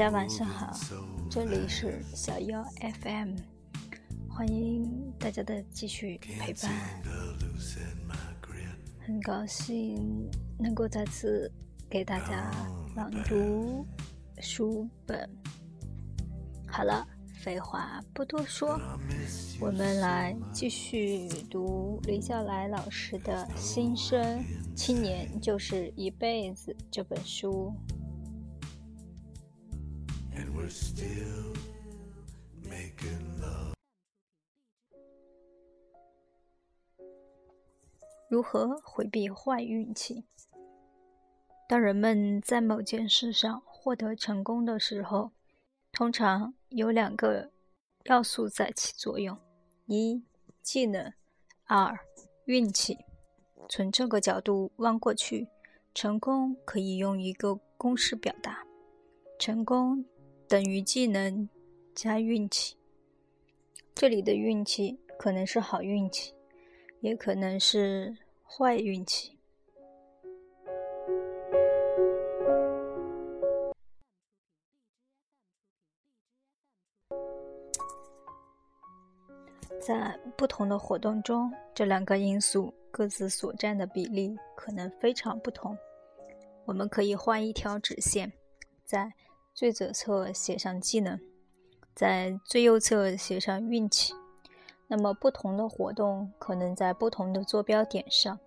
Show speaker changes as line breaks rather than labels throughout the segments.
大家晚上好，这里是小妖 FM，欢迎大家的继续陪伴，很高兴能够再次给大家朗读书本。好了。废话不多说，我们来继续读李笑来老师的《新生青年就是一辈子》这本书。如何回避坏运气？当人们在某件事上获得成功的时候，通常有两个要素在起作用：一、技能；二、运气。从这个角度望过去，成功可以用一个公式表达：成功等于技能加运气。这里的运气可能是好运气，也可能是坏运气。在不同的活动中，这两个因素各自所占的比例可能非常不同。我们可以画一条直线，在最左侧写上技能，在最右侧写上运气。那么，不同的活动可能在不同的坐标点上，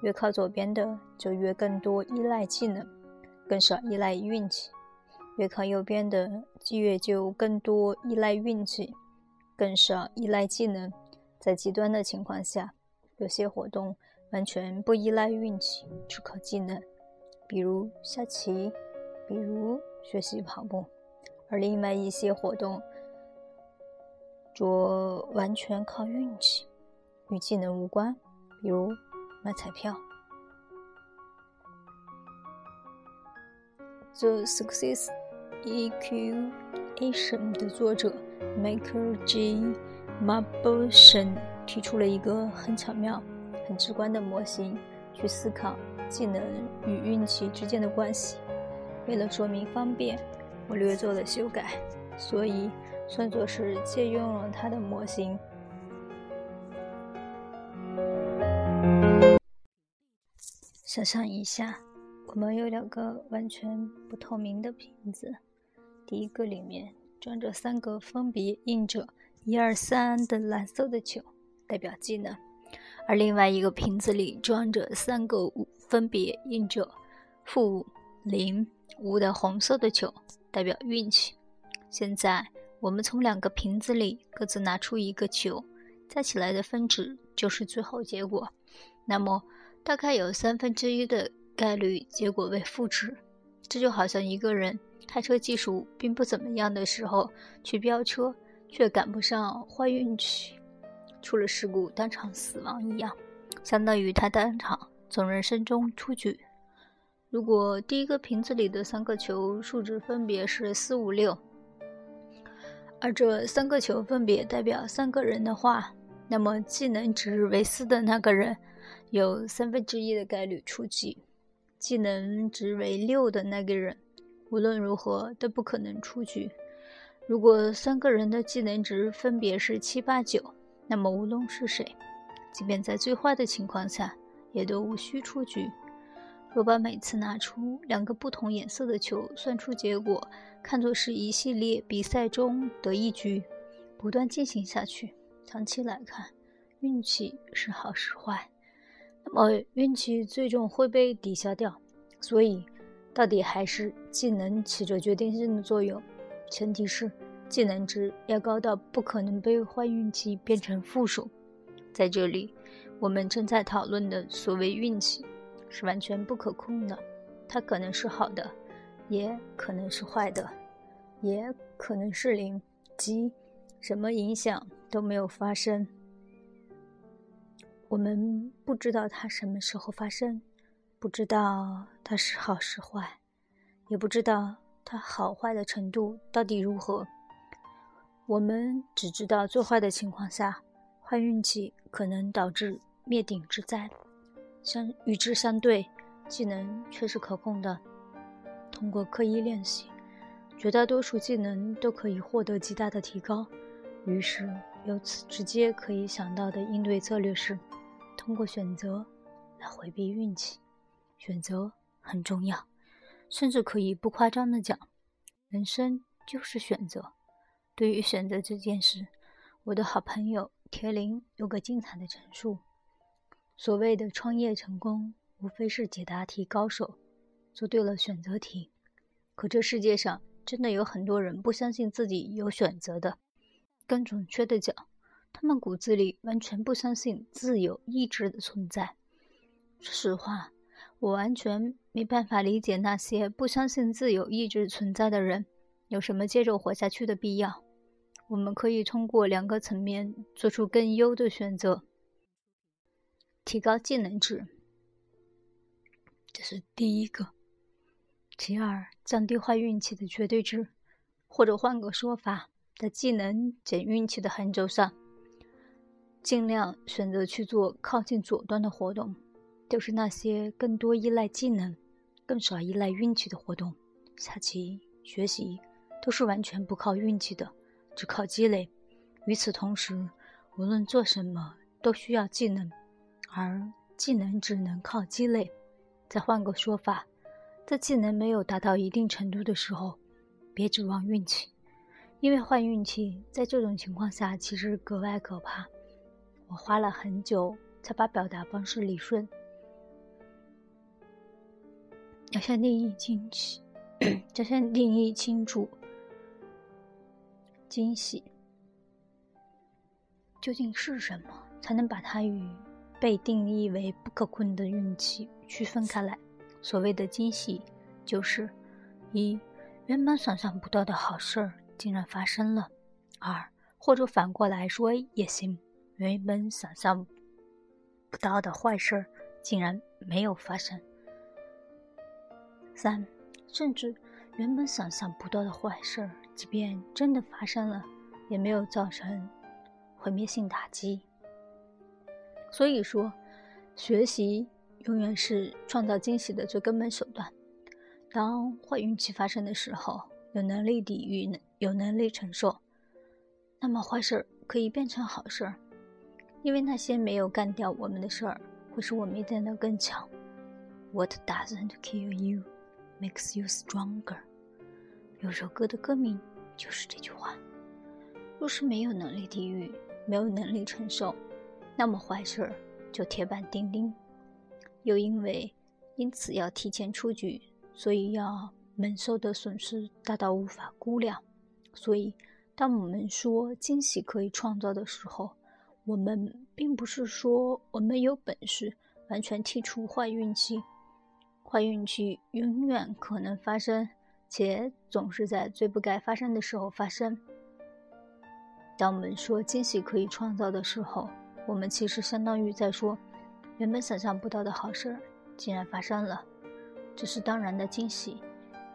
越靠左边的就越更多依赖技能，更少依赖运气；越靠右边的就越就更多依赖运气。更少依赖技能，在极端的情况下，有些活动完全不依赖运气，只靠技能，比如下棋，比如学习跑步；而另外一些活动，着完全靠运气，与技能无关，比如买彩票。The Success Equation 的作者。Michael J. Mabusson 提出了一个很巧妙、很直观的模型，去思考技能与运气之间的关系。为了说明方便，我略做了修改，所以算作是借用了他的模型。想象一下，我们有两个完全不透明的瓶子，第一个里面。装着三个分别印着一二三的蓝色的球，代表技能；而另外一个瓶子里装着三个分别印着负零五的红色的球，代表运气。现在我们从两个瓶子里各自拿出一个球，加起来的分值就是最后结果。那么大概有三分之一的概率结果为负值。这就好像一个人。开车技术并不怎么样的时候去飙车，却赶不上坏运气，出了事故当场死亡一样，相当于他当场从人生中出局。如果第一个瓶子里的三个球数值分别是四五六，而这三个球分别代表三个人的话，那么技能值为四的那个人有三分之一的概率出局，技能值为六的那个人。无论如何都不可能出局。如果三个人的技能值分别是七八九，那么无论是谁，即便在最坏的情况下，也都无需出局。若把每次拿出两个不同颜色的球算出结果看作是一系列比赛中的一局，不断进行下去，长期来看，运气是好是坏，那么运气最终会被抵消掉。所以。到底还是技能起着决定性的作用，前提是技能值要高到不可能被坏运气变成负数。在这里，我们正在讨论的所谓运气是完全不可控的，它可能是好的，也可能是坏的，也可能是零，即什么影响都没有发生。我们不知道它什么时候发生。不知道它是好是坏，也不知道它好坏的程度到底如何。我们只知道最坏的情况下，坏运气可能导致灭顶之灾；相与之相对，技能却是可控的。通过刻意练习，绝大多数技能都可以获得极大的提高。于是，由此直接可以想到的应对策略是，通过选择来回避运气。选择很重要，甚至可以不夸张的讲，人生就是选择。对于选择这件事，我的好朋友铁林有个精彩的陈述：所谓的创业成功，无非是解答题高手做对了选择题。可这世界上真的有很多人不相信自己有选择的。更准确的讲，他们骨子里完全不相信自由意志的存在。说实话，我完全没办法理解那些不相信自由意志存在的人有什么接着活下去的必要。我们可以通过两个层面做出更优的选择：提高技能值，这是第一个；其二，降低坏运气的绝对值，或者换个说法。在技能减运气的横轴上，尽量选择去做靠近左端的活动，就是那些更多依赖技能、更少依赖运气的活动。下棋、学习都是完全不靠运气的，只靠积累。与此同时，无论做什么都需要技能，而技能只能靠积累。再换个说法，在技能没有达到一定程度的时候，别指望运气。因为坏运气在这种情况下其实格外可怕。我花了很久才把表达方式理顺。要先定义惊喜，要先定义清楚惊喜究竟是什么，才能把它与被定义为不可控的运气区分开来。所谓的惊喜，就是一原本想象不到的好事儿。竟然发生了，二或者反过来说也行，原本想象不到的坏事儿竟然没有发生。三，甚至原本想象不到的坏事儿，即便真的发生了，也没有造成毁灭性打击。所以说，学习永远是创造惊喜的最根本手段。当坏运气发生的时候，有能力抵御。有能力承受，那么坏事可以变成好事，因为那些没有干掉我们的事儿，会使我们变得更强。What doesn't kill you makes you stronger。有首歌的歌名就是这句话。若是没有能力抵御，没有能力承受，那么坏事就铁板钉钉。又因为因此要提前出局，所以要蒙受的损失大到无法估量。所以，当我们说惊喜可以创造的时候，我们并不是说我们有本事完全剔除坏运气。坏运气永远可能发生，且总是在最不该发生的时候发生。当我们说惊喜可以创造的时候，我们其实相当于在说，原本想象不到的好事儿竟然发生了，这是当然的惊喜；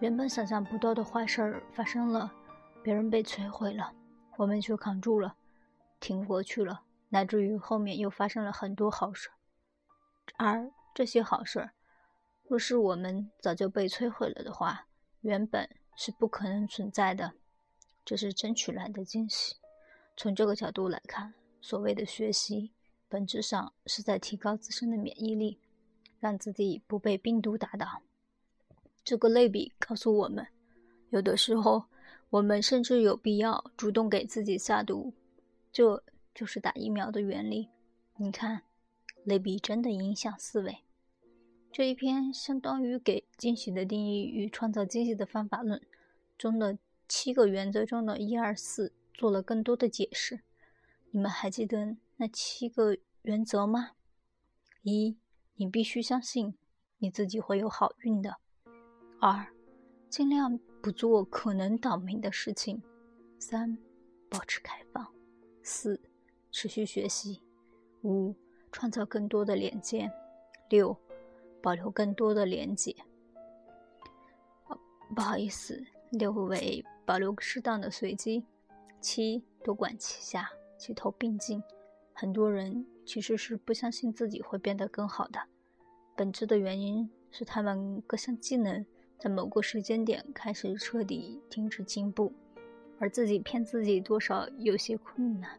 原本想象不到的坏事儿发生了。别人被摧毁了，我们却扛住了，挺过去了，乃至于后面又发生了很多好事。而这些好事，若是我们早就被摧毁了的话，原本是不可能存在的。这是争取来的惊喜。从这个角度来看，所谓的学习，本质上是在提高自身的免疫力，让自己不被病毒打倒。这个类比告诉我们，有的时候。我们甚至有必要主动给自己下毒，这就是打疫苗的原理。你看，类比真的影响思维。这一篇相当于给惊喜的定义与创造惊喜的方法论中的七个原则中的一二四做了更多的解释。你们还记得那七个原则吗？一，你必须相信你自己会有好运的。二，尽量。不做可能倒霉的事情。三、保持开放。四、持续学习。五、创造更多的连接。六、保留更多的连接。不好意思，六为保留适当的随机。七、多管齐下，齐头并进。很多人其实是不相信自己会变得更好的，本质的原因是他们各项技能在某个时间点开始彻底停止进步，而自己骗自己多少有些困难。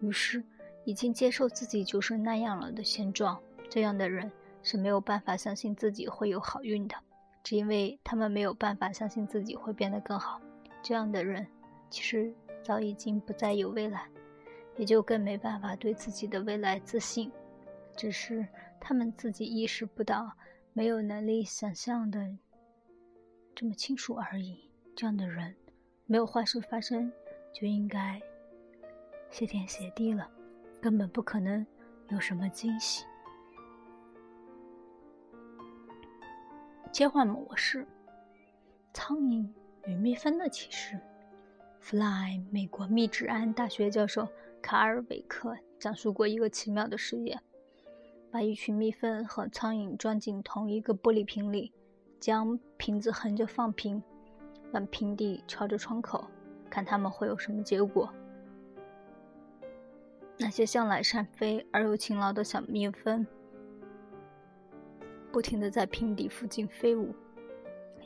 于是，已经接受自己就是那样了的现状，这样的人是没有办法相信自己会有好运的，只因为他们没有办法相信自己会变得更好。这样的人其实早已经不再有未来，也就更没办法对自己的未来自信，只是他们自己意识不到，没有能力想象的这么清楚而已。这样的人，没有坏事发生，就应该。谢天谢地了，根本不可能有什么惊喜。切换模式：苍蝇与蜜蜂的启示。Fly，美国密治安大学教授卡尔韦克讲述过一个奇妙的实验：把一群蜜蜂和苍蝇装进同一个玻璃瓶里，将瓶子横着放平，让瓶底朝着窗口，看它们会有什么结果。那些向来善飞而又勤劳的小蜜蜂，不停地在瓶底附近飞舞，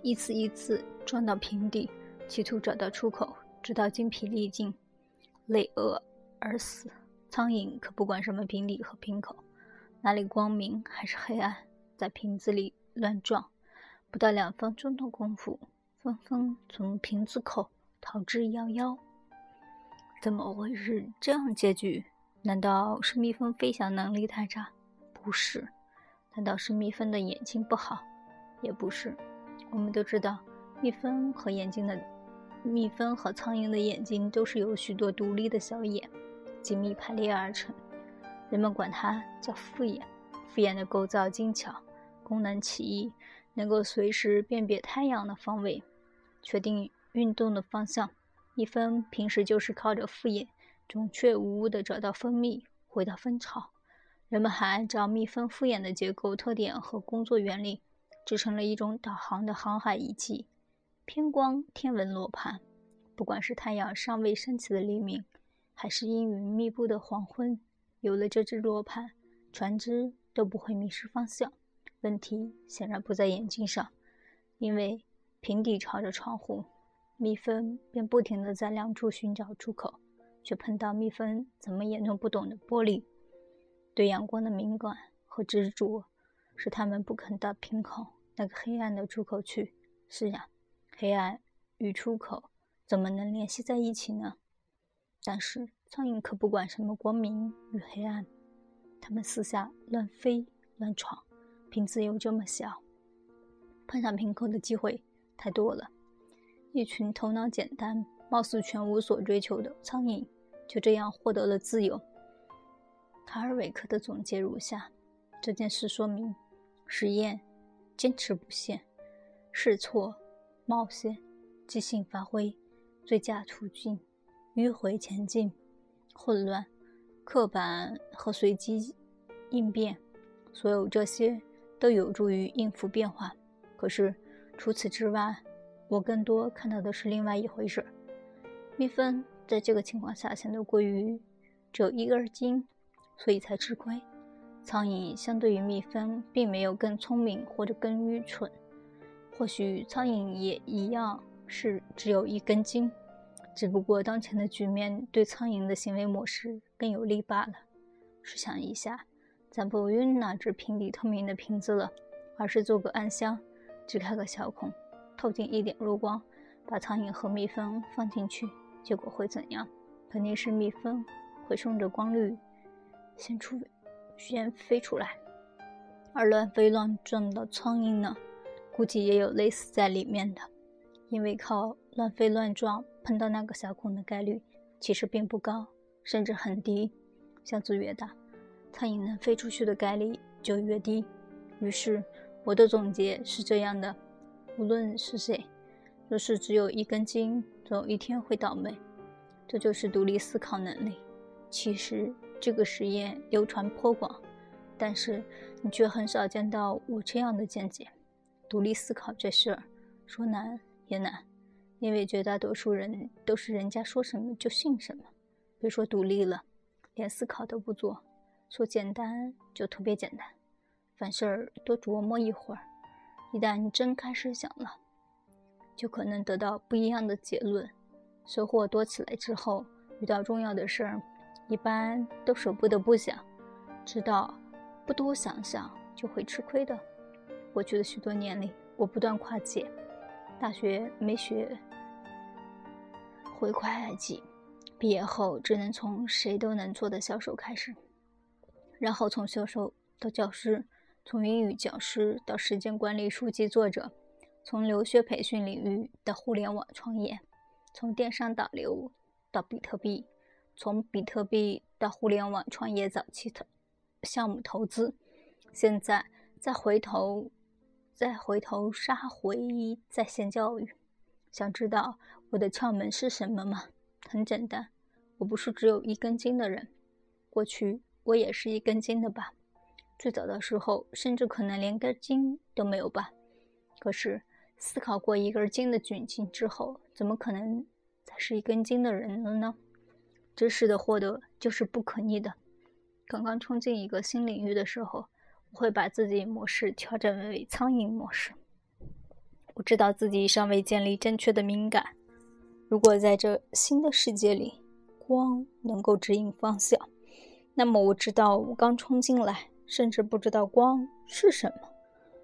一次一次撞到瓶底，企图找到出口，直到精疲力尽，累饿而死。苍蝇可不管什么瓶底和瓶口，哪里光明还是黑暗，在瓶子里乱撞，不到两分钟的功夫，纷纷从瓶子口逃之夭夭。怎么会是这样结局？难道是蜜蜂飞翔能力太差？不是。难道是蜜蜂的眼睛不好？也不是。我们都知道，蜜蜂和眼睛的蜜蜂和苍蝇的眼睛都是有许多独立的小眼紧密排列而成。人们管它叫复眼。复眼的构造精巧，功能奇异，能够随时辨别太阳的方位，确定运动的方向。蜜蜂平时就是靠着复眼。准确无误地找到蜂蜜，回到蜂巢。人们还按照蜜蜂复眼的结构特点和工作原理，制成了一种导航的航海仪器——偏光天文罗盘。不管是太阳尚未升起的黎明，还是阴云密布的黄昏，有了这只罗盘，船只都不会迷失方向。问题显然不在眼睛上，因为平底朝着窗户，蜜蜂便不停地在两处寻找出口。却碰到蜜蜂怎么也弄不懂的玻璃。对阳光的敏感和执着，使他们不肯到瓶口那个黑暗的出口去。是呀，黑暗与出口怎么能联系在一起呢？但是苍蝇可不管什么光明与黑暗，它们四下乱飞乱闯。瓶子又这么小，碰上瓶口的机会太多了。一群头脑简单。貌似全无所追求的苍蝇，就这样获得了自由。卡尔韦克的总结如下：这件事说明，实验、坚持不懈、试错、冒险、即兴发挥、最佳途径、迂回前进、混乱、刻板和随机应变，所有这些都有助于应付变化。可是除此之外，我更多看到的是另外一回事。蜜蜂在这个情况下显得过于只有一根筋，所以才吃亏。苍蝇相对于蜜蜂，并没有更聪明或者更愚蠢。或许苍蝇也一样是只有一根筋，只不过当前的局面对苍蝇的行为模式更有利罢了。试想一下，咱不用那只瓶底透明的瓶子了，而是做个暗箱，只开个小孔，透进一点弱光，把苍蝇和蜜蜂放进去。结果会怎样？肯定是蜜蜂会顺着光率先出，先飞出来，而乱飞乱撞的苍蝇呢，估计也有类似在里面的。因为靠乱飞乱撞碰到那个小孔的概率其实并不高，甚至很低。箱子越大，苍蝇能飞出去的概率就越低。于是我的总结是这样的：无论是谁，若是只有一根筋。总有一天会倒霉，这就是独立思考能力。其实这个实验流传颇广，但是你却很少见到我这样的见解。独立思考这事儿，说难也难，因为绝大多数人都是人家说什么就信什么。别说独立了，连思考都不做。说简单就特别简单，凡事儿多琢磨一会儿，一旦真开始想了，就可能得到不一样的结论。收获多起来之后，遇到重要的事儿，一般都舍不得不想，知道不多想想就会吃亏的。过去的许多年里，我不断跨界，大学没学会会计，毕业后只能从谁都能做的销售开始，然后从销售到教师，从英语教师到时间管理书籍作者，从留学培训领域到互联网创业，从电商导流到比特币，从比特币到互联网创业早期的项目投资，现在再回头。再回头杀回在线教育，想知道我的窍门是什么吗？很简单，我不是只有一根筋的人，过去我也是一根筋的吧。最早的时候，甚至可能连根筋都没有吧。可是思考过一根筋的窘境之后，怎么可能再是一根筋的人了呢？知识的获得就是不可逆的。刚刚冲进一个新领域的时候。我会把自己模式调整为苍蝇模式。我知道自己尚未建立正确的敏感。如果在这新的世界里，光能够指引方向，那么我知道我刚冲进来，甚至不知道光是什么，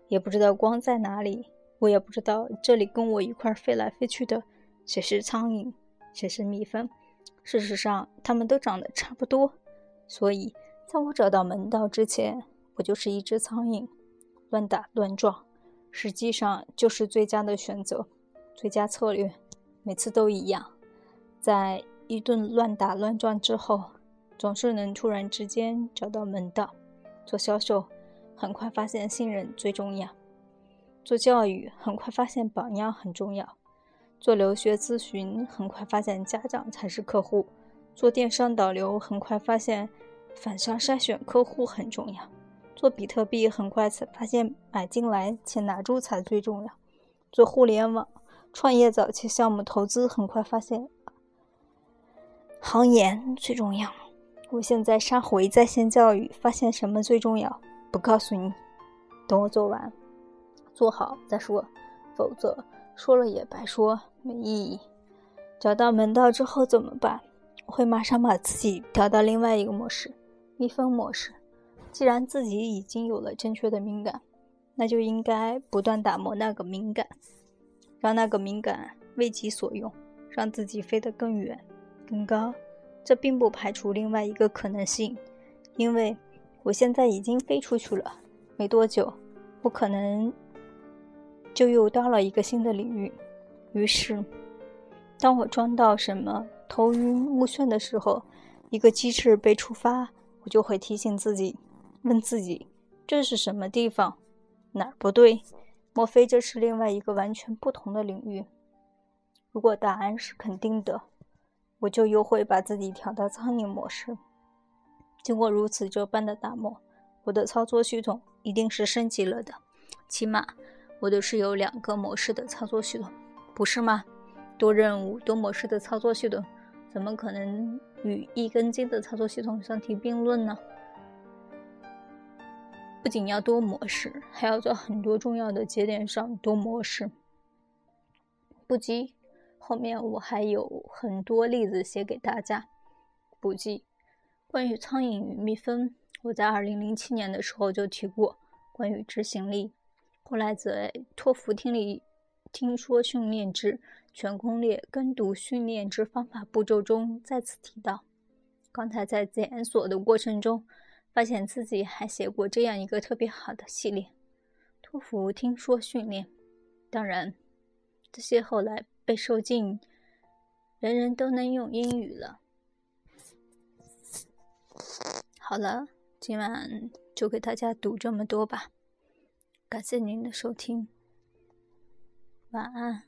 也不知道光在哪里。我也不知道这里跟我一块飞来飞去的谁是苍蝇，谁是蜜蜂。事实上，它们都长得差不多。所以，在我找到门道之前，我就是一只苍蝇，乱打乱撞，实际上就是最佳的选择，最佳策略，每次都一样。在一顿乱打乱撞之后，总是能突然之间找到门道。做销售，很快发现信任最重要；做教育，很快发现榜样很重要；做留学咨询，很快发现家长才是客户；做电商导流，很快发现反向筛选客户很重要。做比特币很快才发现买进来且拿住才最重要。做互联网创业早期项目投资很快发现行研最重要。我现在杀回在线教育，发现什么最重要？不告诉你，等我做完，做好再说，否则说了也白说，没意义。找到门道之后怎么办？我会马上把自己调到另外一个模式，蜜蜂模式。既然自己已经有了正确的敏感，那就应该不断打磨那个敏感，让那个敏感为己所用，让自己飞得更远、更高。这并不排除另外一个可能性，因为我现在已经飞出去了，没多久，我可能就又到了一个新的领域。于是，当我撞到什么头晕目眩的时候，一个机制被触发，我就会提醒自己。问自己，这是什么地方？哪儿不对？莫非这是另外一个完全不同的领域？如果答案是肯定的，我就又会把自己调到苍蝇模式。经过如此这般的打磨，我的操作系统一定是升级了的。起码，我的是有两个模式的操作系统，不是吗？多任务、多模式的操作系统，怎么可能与一根筋的操作系统相提并论呢？不仅要多模式，还要在很多重要的节点上多模式。不急，后面我还有很多例子写给大家。不急，关于苍蝇与蜜蜂，我在二零零七年的时候就提过关于执行力，后来在托福听力听说训练之全攻略跟读训练之方法步骤中再次提到。刚才在检索的过程中。发现自己还写过这样一个特别好的系列，托福听说训练。当然，这些后来被收进人人都能用英语了。好了，今晚就给大家读这么多吧。感谢您的收听，晚安。